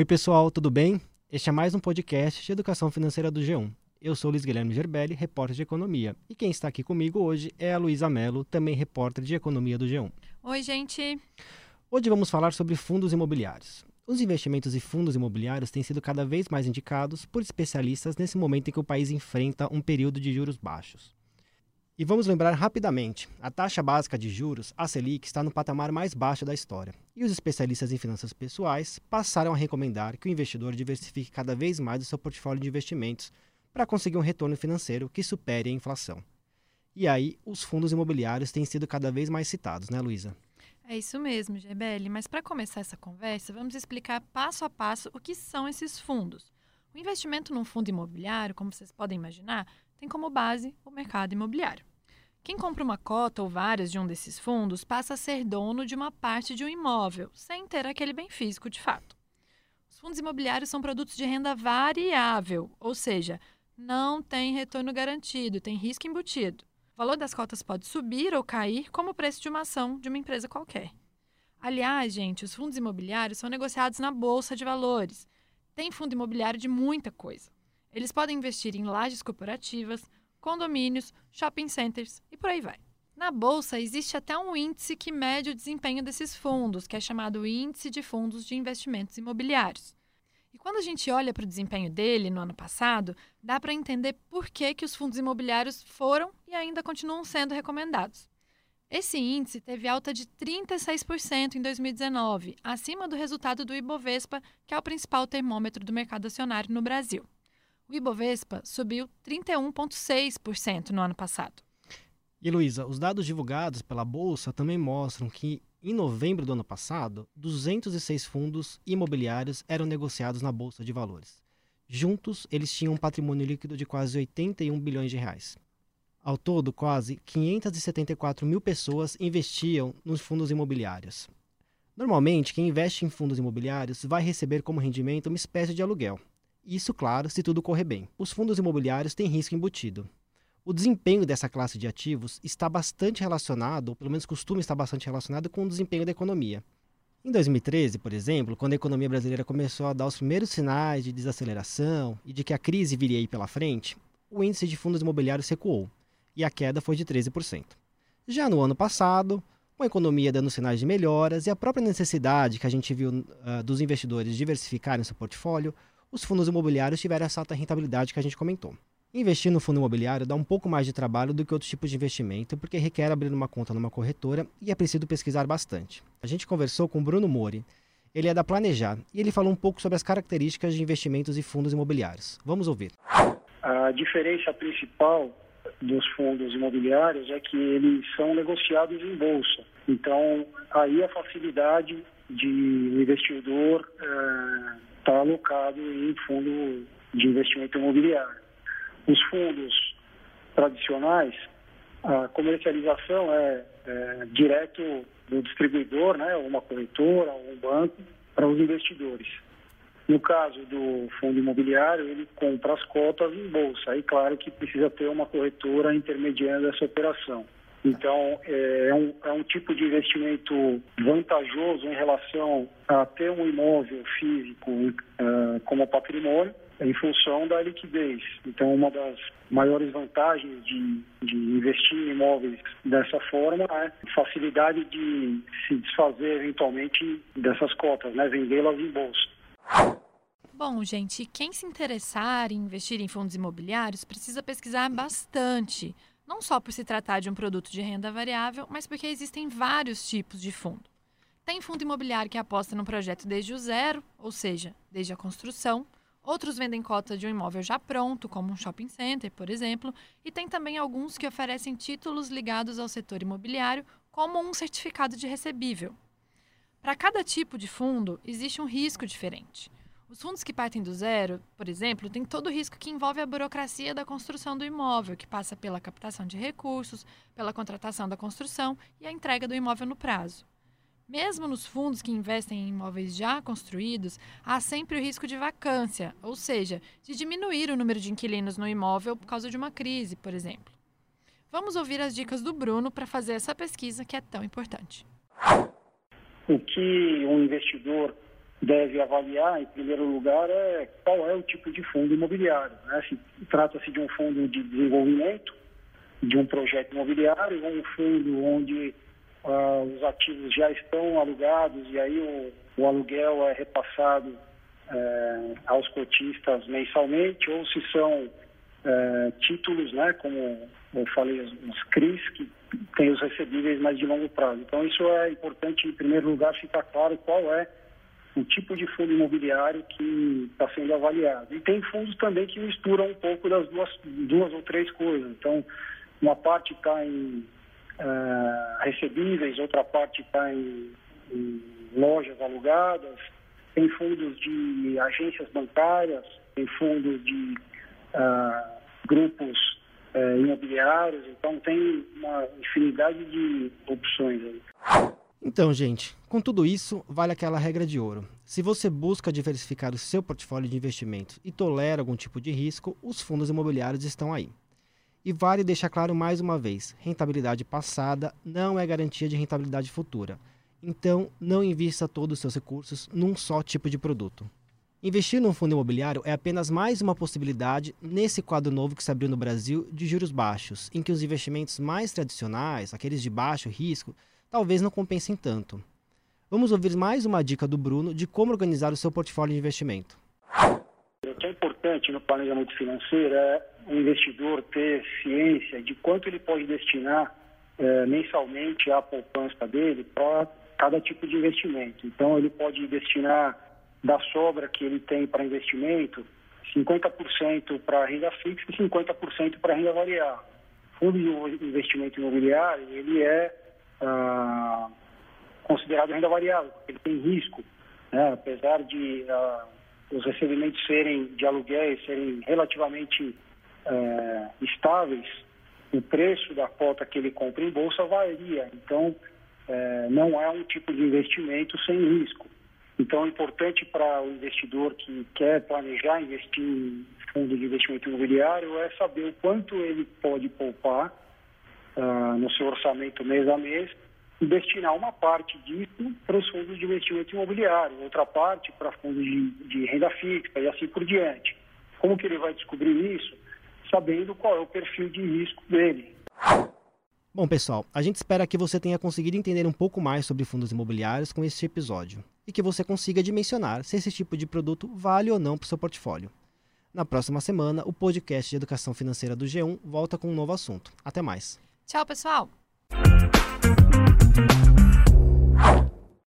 Oi, pessoal, tudo bem? Este é mais um podcast de educação financeira do G1. Eu sou Luiz Guilherme Gerbelli, repórter de economia. E quem está aqui comigo hoje é a Luísa Mello, também repórter de economia do G1. Oi, gente. Hoje vamos falar sobre fundos imobiliários. Os investimentos em fundos imobiliários têm sido cada vez mais indicados por especialistas nesse momento em que o país enfrenta um período de juros baixos. E vamos lembrar rapidamente: a taxa básica de juros, a Selic, está no patamar mais baixo da história. E os especialistas em finanças pessoais passaram a recomendar que o investidor diversifique cada vez mais o seu portfólio de investimentos para conseguir um retorno financeiro que supere a inflação. E aí, os fundos imobiliários têm sido cada vez mais citados, né, Luísa? É isso mesmo, Gebele. Mas para começar essa conversa, vamos explicar passo a passo o que são esses fundos. O investimento num fundo imobiliário, como vocês podem imaginar, tem como base o mercado imobiliário. Quem compra uma cota ou várias de um desses fundos passa a ser dono de uma parte de um imóvel, sem ter aquele bem físico de fato. Os fundos imobiliários são produtos de renda variável, ou seja, não tem retorno garantido, tem risco embutido. O valor das cotas pode subir ou cair como o preço de uma ação de uma empresa qualquer. Aliás, gente, os fundos imobiliários são negociados na bolsa de valores. Tem fundo imobiliário de muita coisa. Eles podem investir em lajes corporativas, condomínios, shopping centers e por aí vai. Na bolsa existe até um índice que mede o desempenho desses fundos, que é chamado Índice de Fundos de Investimentos Imobiliários. E quando a gente olha para o desempenho dele no ano passado, dá para entender por que, que os fundos imobiliários foram e ainda continuam sendo recomendados. Esse índice teve alta de 36% em 2019, acima do resultado do Ibovespa, que é o principal termômetro do mercado acionário no Brasil. O Ibovespa subiu 31,6% no ano passado. E Luísa, os dados divulgados pela Bolsa também mostram que em novembro do ano passado, 206 fundos imobiliários eram negociados na Bolsa de Valores. Juntos, eles tinham um patrimônio líquido de quase 81 bilhões de reais. Ao todo, quase 574 mil pessoas investiam nos fundos imobiliários. Normalmente, quem investe em fundos imobiliários vai receber como rendimento uma espécie de aluguel. Isso, claro, se tudo correr bem. Os fundos imobiliários têm risco embutido. O desempenho dessa classe de ativos está bastante relacionado, ou pelo menos costuma estar bastante relacionado, com o desempenho da economia. Em 2013, por exemplo, quando a economia brasileira começou a dar os primeiros sinais de desaceleração e de que a crise viria aí pela frente, o índice de fundos imobiliários recuou e a queda foi de 13%. Já no ano passado, com a economia dando sinais de melhoras e a própria necessidade que a gente viu uh, dos investidores diversificarem seu portfólio, os fundos imobiliários tiveram essa alta rentabilidade que a gente comentou. Investir no fundo imobiliário dá um pouco mais de trabalho do que outros tipos de investimento, porque requer abrir uma conta numa corretora e é preciso pesquisar bastante. A gente conversou com Bruno Mori, ele é da Planejar, e ele falou um pouco sobre as características de investimentos e fundos imobiliários. Vamos ouvir. A diferença principal dos fundos imobiliários é que eles são negociados em bolsa. Então, aí a facilidade de investidor estar tá alocado em fundo de investimento imobiliário. Os fundos tradicionais, a comercialização é, é direto do distribuidor, né, uma corretora, um banco, para os investidores. No caso do fundo imobiliário, ele compra as cotas em bolsa. Aí, claro que precisa ter uma corretora intermediando essa operação. Então, é, é um, é um tipo de investimento vantajoso em relação a ter um imóvel físico uh, como patrimônio, em função da liquidez. Então, uma das maiores vantagens de, de investir em imóveis dessa forma é facilidade de se desfazer eventualmente dessas cotas, né? vendê-las em bolsa. Bom, gente, quem se interessar em investir em fundos imobiliários precisa pesquisar bastante, não só por se tratar de um produto de renda variável, mas porque existem vários tipos de fundo. Tem fundo imobiliário que aposta num projeto desde o zero, ou seja, desde a construção, Outros vendem cota de um imóvel já pronto, como um shopping center, por exemplo, e tem também alguns que oferecem títulos ligados ao setor imobiliário, como um certificado de recebível. Para cada tipo de fundo, existe um risco diferente. Os fundos que partem do zero, por exemplo, têm todo o risco que envolve a burocracia da construção do imóvel, que passa pela captação de recursos, pela contratação da construção e a entrega do imóvel no prazo. Mesmo nos fundos que investem em imóveis já construídos, há sempre o risco de vacância, ou seja, de diminuir o número de inquilinos no imóvel por causa de uma crise, por exemplo. Vamos ouvir as dicas do Bruno para fazer essa pesquisa que é tão importante. O que um investidor deve avaliar, em primeiro lugar, é qual é o tipo de fundo imobiliário. Né? Se trata-se de um fundo de desenvolvimento, de um projeto imobiliário, ou um fundo onde uh, os ativos já estão alugados e aí o, o aluguel é repassado uh, aos cotistas mensalmente, ou se são uh, títulos, né, como eu falei, os, os CRIs, que têm os recebíveis mais de longo prazo. Então, isso é importante, em primeiro lugar, ficar claro qual é o tipo de fundo imobiliário que está sendo avaliado. E tem fundos também que misturam um pouco das duas, duas ou três coisas. Então, uma parte está em uh, recebíveis, outra parte está em, em, lojas alugadas, tem fundos de agências bancárias, tem fundos de uh, grupos uh, imobiliários, então tem uma infinidade de opções aí. Então, gente, com tudo isso, vale aquela regra de ouro. Se você busca diversificar o seu portfólio de investimentos e tolera algum tipo de risco, os fundos imobiliários estão aí. E vale deixar claro mais uma vez: rentabilidade passada não é garantia de rentabilidade futura. Então, não invista todos os seus recursos num só tipo de produto. Investir num fundo imobiliário é apenas mais uma possibilidade nesse quadro novo que se abriu no Brasil de juros baixos, em que os investimentos mais tradicionais, aqueles de baixo risco, talvez não compensem tanto. Vamos ouvir mais uma dica do Bruno de como organizar o seu portfólio de investimento. O que é importante no planejamento financeiro é o investidor ter ciência de quanto ele pode destinar é, mensalmente à poupança dele para cada tipo de investimento. Então, ele pode destinar da sobra que ele tem para investimento 50% para renda fixa e 50% para renda variável. O fundo de investimento imobiliário, ele é ah, considerado renda variável, porque ele tem risco, né? apesar de ah, os recebimentos serem de aluguéis serem relativamente eh, estáveis, o preço da cota que ele compra em bolsa varia, então eh, não é um tipo de investimento sem risco. Então, é importante para o investidor que quer planejar investir em fundo de investimento imobiliário é saber o quanto ele pode poupar uh, no seu orçamento mês a mês e destinar uma parte disso para os fundos de investimento imobiliário, outra parte para fundos de, de renda fixa e assim por diante. Como que ele vai descobrir isso? Sabendo qual é o perfil de risco dele. Bom, pessoal, a gente espera que você tenha conseguido entender um pouco mais sobre fundos imobiliários com este episódio e que você consiga dimensionar se esse tipo de produto vale ou não para o seu portfólio. Na próxima semana, o podcast de educação financeira do G1 volta com um novo assunto. Até mais. Tchau, pessoal!